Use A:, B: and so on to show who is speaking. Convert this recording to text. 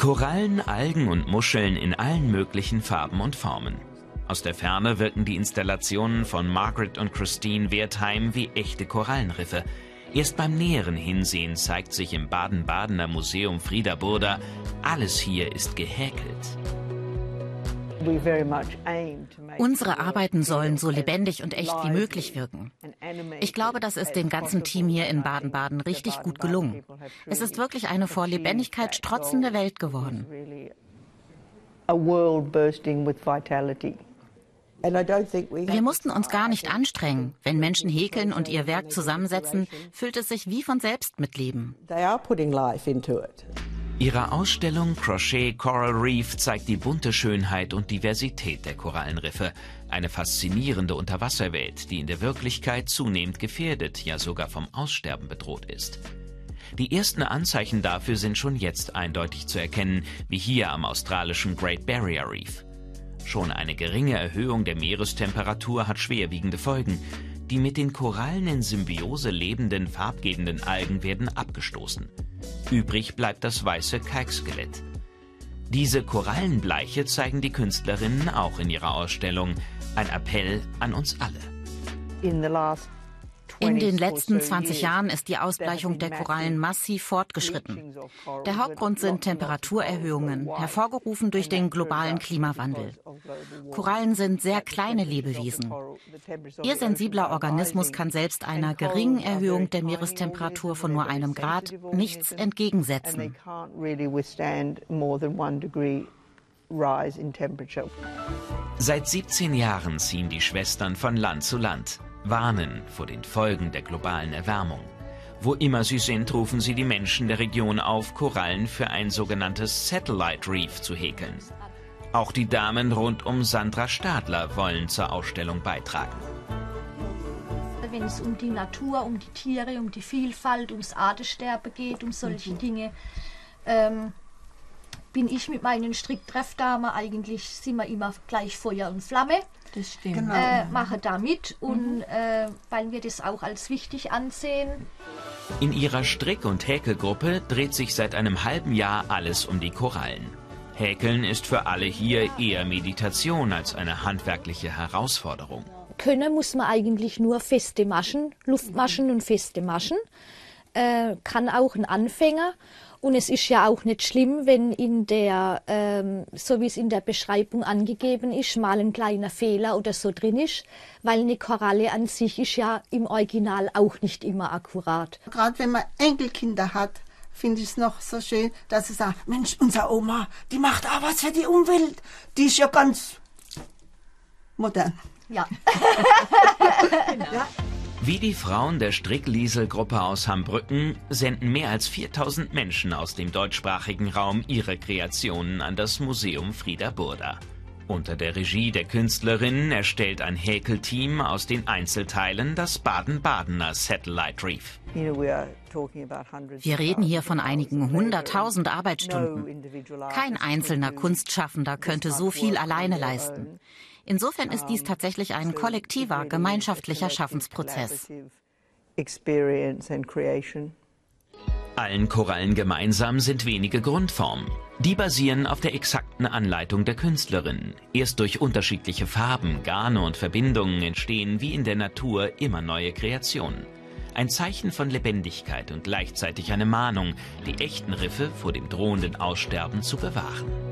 A: Korallen, Algen und Muscheln in allen möglichen Farben und Formen. Aus der Ferne wirken die Installationen von Margaret und Christine Wertheim wie echte Korallenriffe. Erst beim näheren Hinsehen zeigt sich im Baden-Badener Museum Frieda Burda, alles hier ist gehäkelt.
B: Unsere Arbeiten sollen so lebendig und echt wie möglich wirken. Ich glaube, das ist dem ganzen Team hier in Baden-Baden richtig gut gelungen. Es ist wirklich eine vor Lebendigkeit strotzende Welt geworden. Wir mussten uns gar nicht anstrengen. Wenn Menschen häkeln und ihr Werk zusammensetzen, fühlt es sich wie von selbst mit Leben.
A: Ihre Ausstellung Crochet Coral Reef zeigt die bunte Schönheit und Diversität der Korallenriffe. Eine faszinierende Unterwasserwelt, die in der Wirklichkeit zunehmend gefährdet, ja sogar vom Aussterben bedroht ist. Die ersten Anzeichen dafür sind schon jetzt eindeutig zu erkennen, wie hier am australischen Great Barrier Reef. Schon eine geringe Erhöhung der Meerestemperatur hat schwerwiegende Folgen. Die mit den Korallen in Symbiose lebenden farbgebenden Algen werden abgestoßen. Übrig bleibt das weiße Kalkskelett. Diese Korallenbleiche zeigen die Künstlerinnen auch in ihrer Ausstellung. Ein Appell an uns alle.
B: In the last in den letzten 20 Jahren ist die Ausbleichung der Korallen massiv fortgeschritten. Der Hauptgrund sind Temperaturerhöhungen, hervorgerufen durch den globalen Klimawandel. Korallen sind sehr kleine Lebewesen. Ihr sensibler Organismus kann selbst einer geringen Erhöhung der Meerestemperatur von nur einem Grad nichts entgegensetzen.
A: Seit 17 Jahren ziehen die Schwestern von Land zu Land warnen vor den Folgen der globalen Erwärmung. Wo immer sie sind, rufen sie die Menschen der Region auf, Korallen für ein sogenanntes Satellite Reef zu häkeln. Auch die Damen rund um Sandra Stadler wollen zur Ausstellung beitragen.
C: Wenn es um die Natur, um die Tiere, um die Vielfalt, ums Artensterben geht, um solche mhm. Dinge, ähm, bin ich mit meinen Stricktreffdamen eigentlich, sind wir immer gleich Feuer und Flamme. Das stimmt. Genau. Äh, mache da mit und mhm. äh, weil wir das auch als wichtig ansehen.
A: In ihrer Strick- und Häkelgruppe dreht sich seit einem halben Jahr alles um die Korallen. Häkeln ist für alle hier eher Meditation als eine handwerkliche Herausforderung.
C: Können muss man eigentlich nur feste Maschen, Luftmaschen und feste Maschen. Äh, kann auch ein Anfänger. Und es ist ja auch nicht schlimm, wenn in der, ähm, so wie es in der Beschreibung angegeben ist, mal ein kleiner Fehler oder so drin ist, weil eine Koralle an sich ist ja im Original auch nicht immer akkurat.
D: Gerade wenn man Enkelkinder hat, finde ich es noch so schön, dass sie sagen, Mensch, unsere Oma, die macht auch was für die Umwelt. Die ist ja ganz modern.
C: Ja.
A: genau. ja. Wie die Frauen der Strickliesel-Gruppe aus Hambrücken senden mehr als 4000 Menschen aus dem deutschsprachigen Raum ihre Kreationen an das Museum Frieda Burda. Unter der Regie der Künstlerinnen erstellt ein Häkelteam aus den Einzelteilen das Baden-Badener Satellite Reef.
B: Wir reden hier von einigen hunderttausend Arbeitsstunden. Kein einzelner Kunstschaffender könnte so viel alleine leisten. Insofern ist dies tatsächlich ein kollektiver, gemeinschaftlicher Schaffensprozess.
A: Allen Korallen gemeinsam sind wenige Grundformen. Die basieren auf der exakten Anleitung der Künstlerin. Erst durch unterschiedliche Farben, Garne und Verbindungen entstehen wie in der Natur immer neue Kreationen. Ein Zeichen von Lebendigkeit und gleichzeitig eine Mahnung, die echten Riffe vor dem drohenden Aussterben zu bewahren.